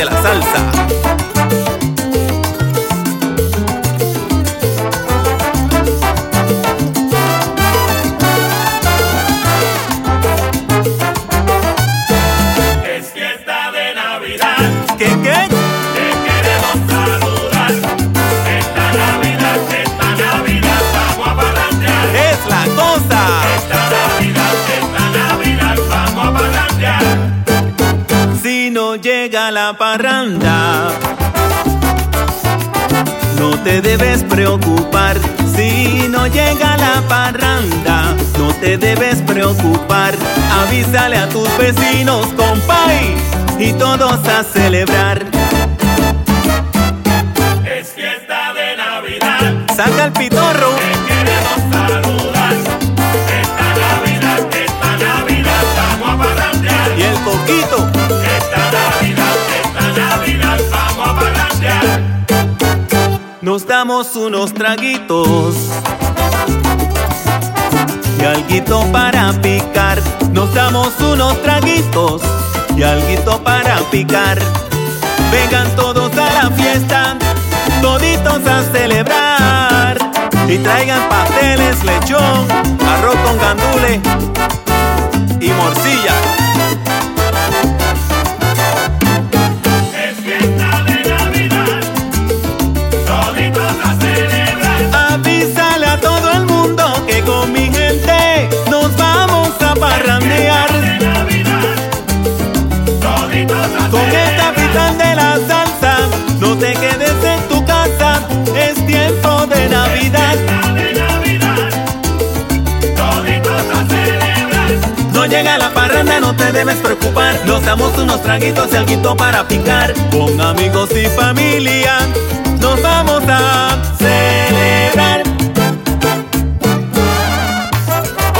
de la salsa. Llega la parranda. No te debes preocupar si no llega la parranda. No te debes preocupar. Avísale a tus vecinos, compay, y todos a celebrar. Es fiesta de Navidad. Saca el pitorro. Nos damos unos traguitos y alguito para picar. Nos damos unos traguitos y alguito para picar. Vengan todos a la fiesta, toditos a celebrar. Y traigan pasteles, lechón, arroz con gandule y morcilla. No llega la parranda, no te debes preocupar. Nos damos unos traguitos y alguito para picar. Con amigos y familia, nos vamos a celebrar.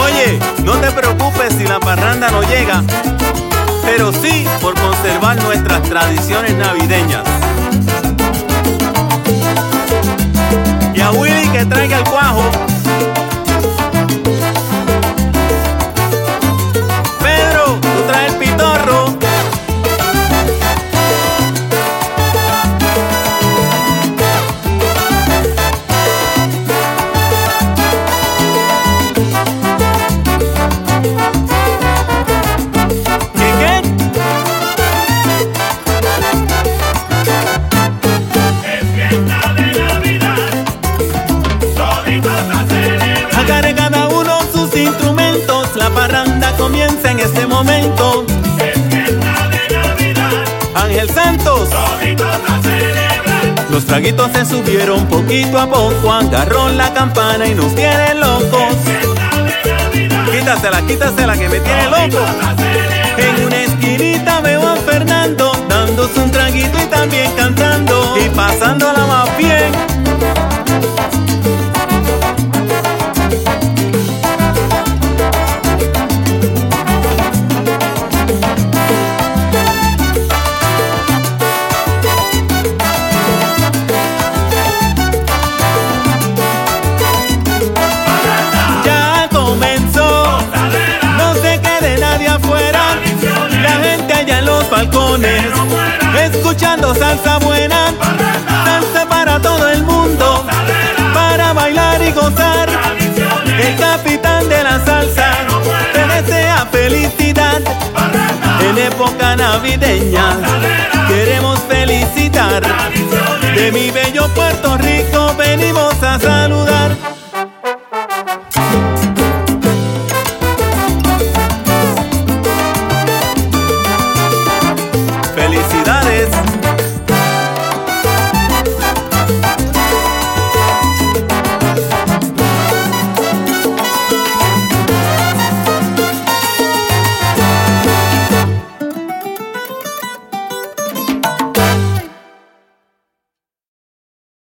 Oye, no te preocupes si la parranda no llega, pero sí por conservar nuestras tradiciones navideñas. Y a Willy que traiga el cuajo. Traguitos se subieron poquito a poco. Agarró la campana y nos tiene locos. Quítasela, quítasela que me tiene loco. En una esquinita veo a Fernando escuchando salsa buena, salsa para todo el mundo, para bailar y gozar. El capitán de la salsa te desea felicidad en época navideña. Queremos felicitar de mi bello Puerto Rico, venimos a saludar.